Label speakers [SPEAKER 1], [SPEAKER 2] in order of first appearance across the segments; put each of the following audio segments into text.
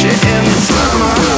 [SPEAKER 1] You in the summer.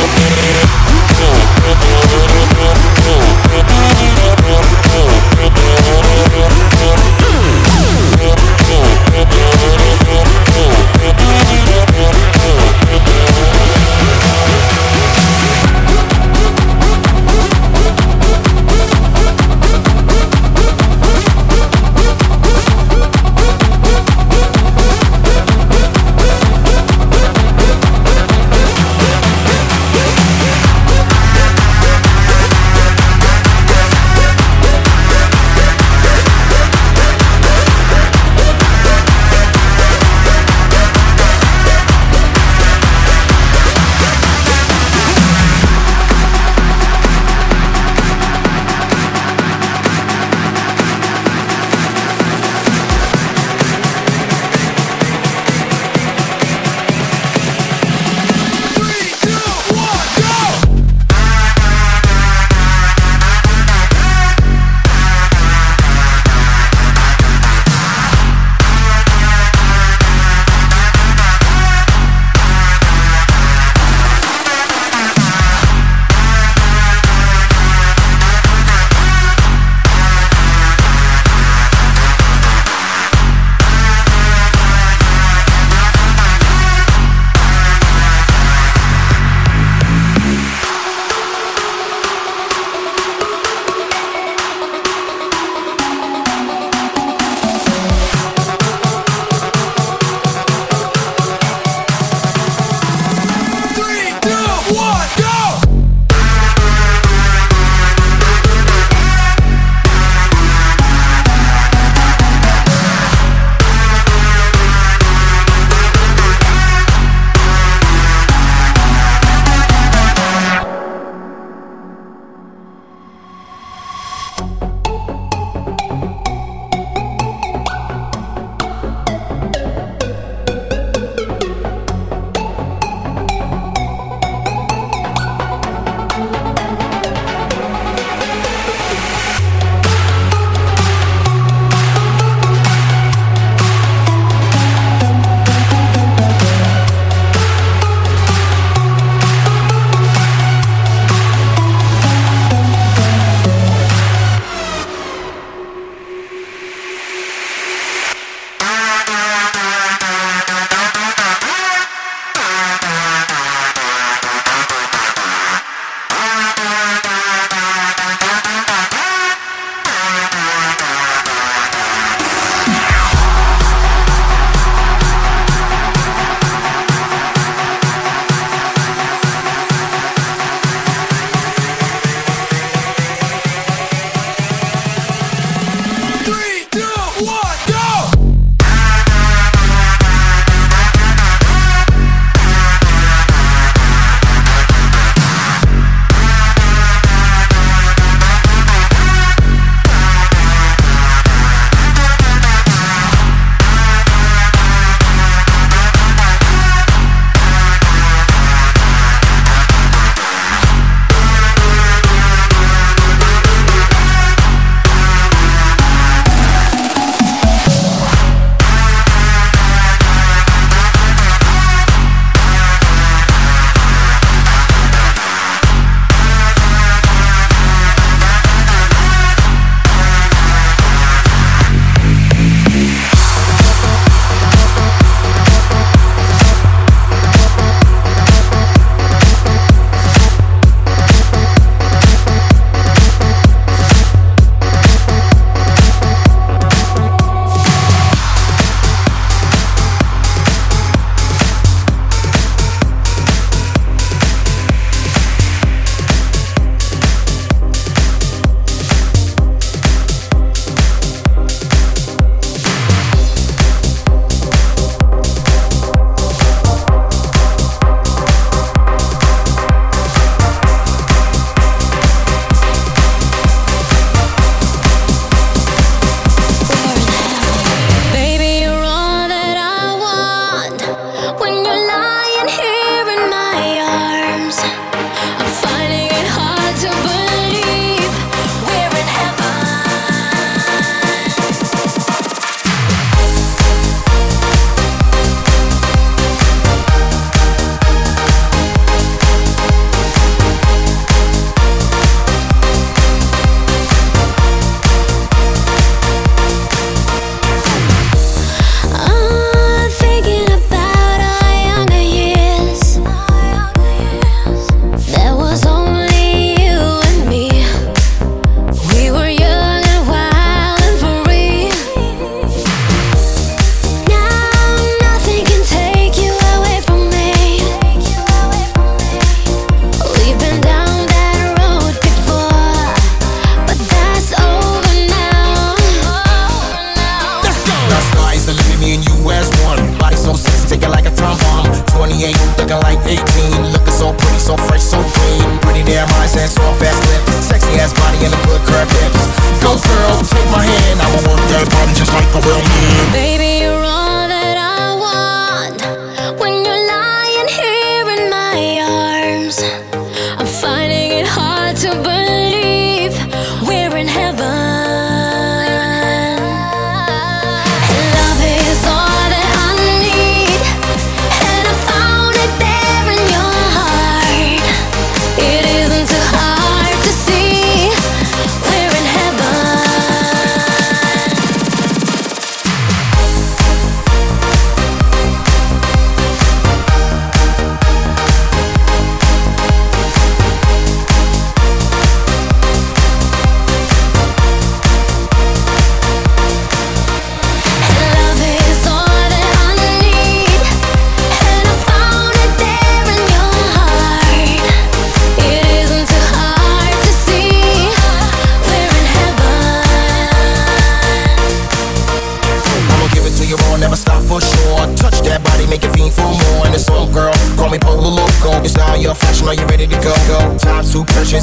[SPEAKER 1] Thank you.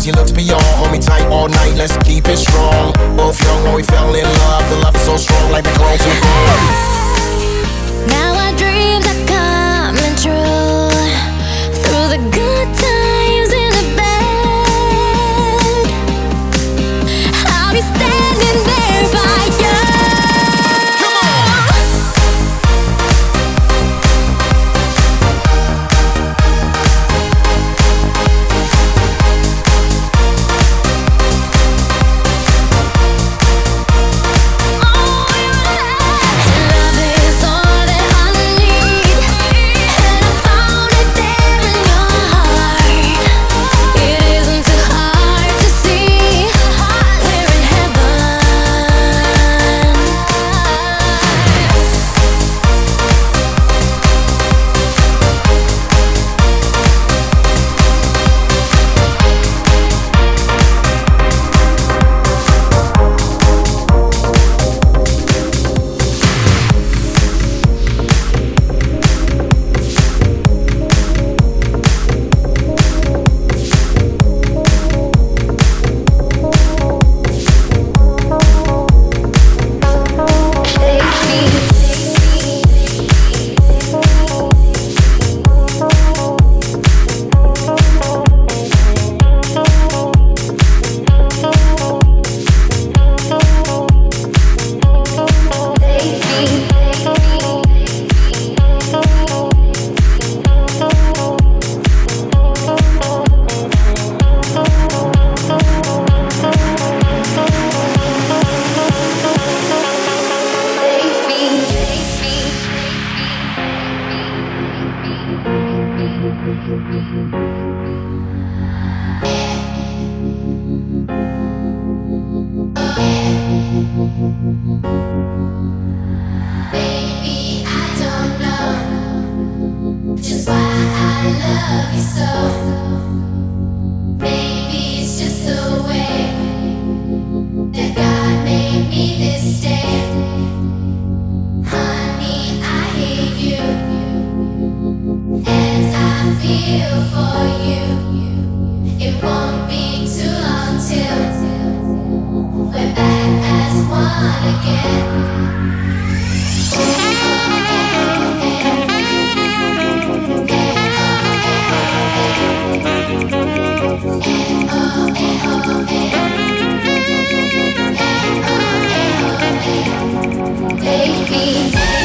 [SPEAKER 2] You looked beyond. Hold me tight all night, let's keep it strong. Both young when we fell in love. The love is so strong, like the clothes we
[SPEAKER 3] Now our dreams are coming.
[SPEAKER 4] me.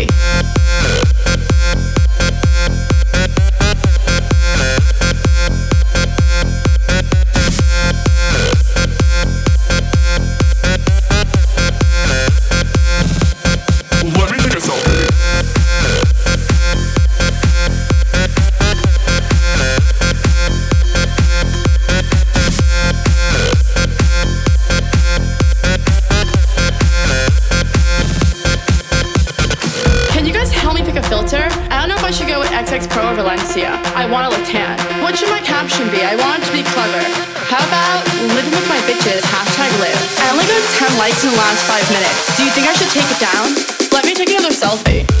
[SPEAKER 5] Got 10 in the last 5 minutes. Do you think I should take it down? Let me take another. Selfie,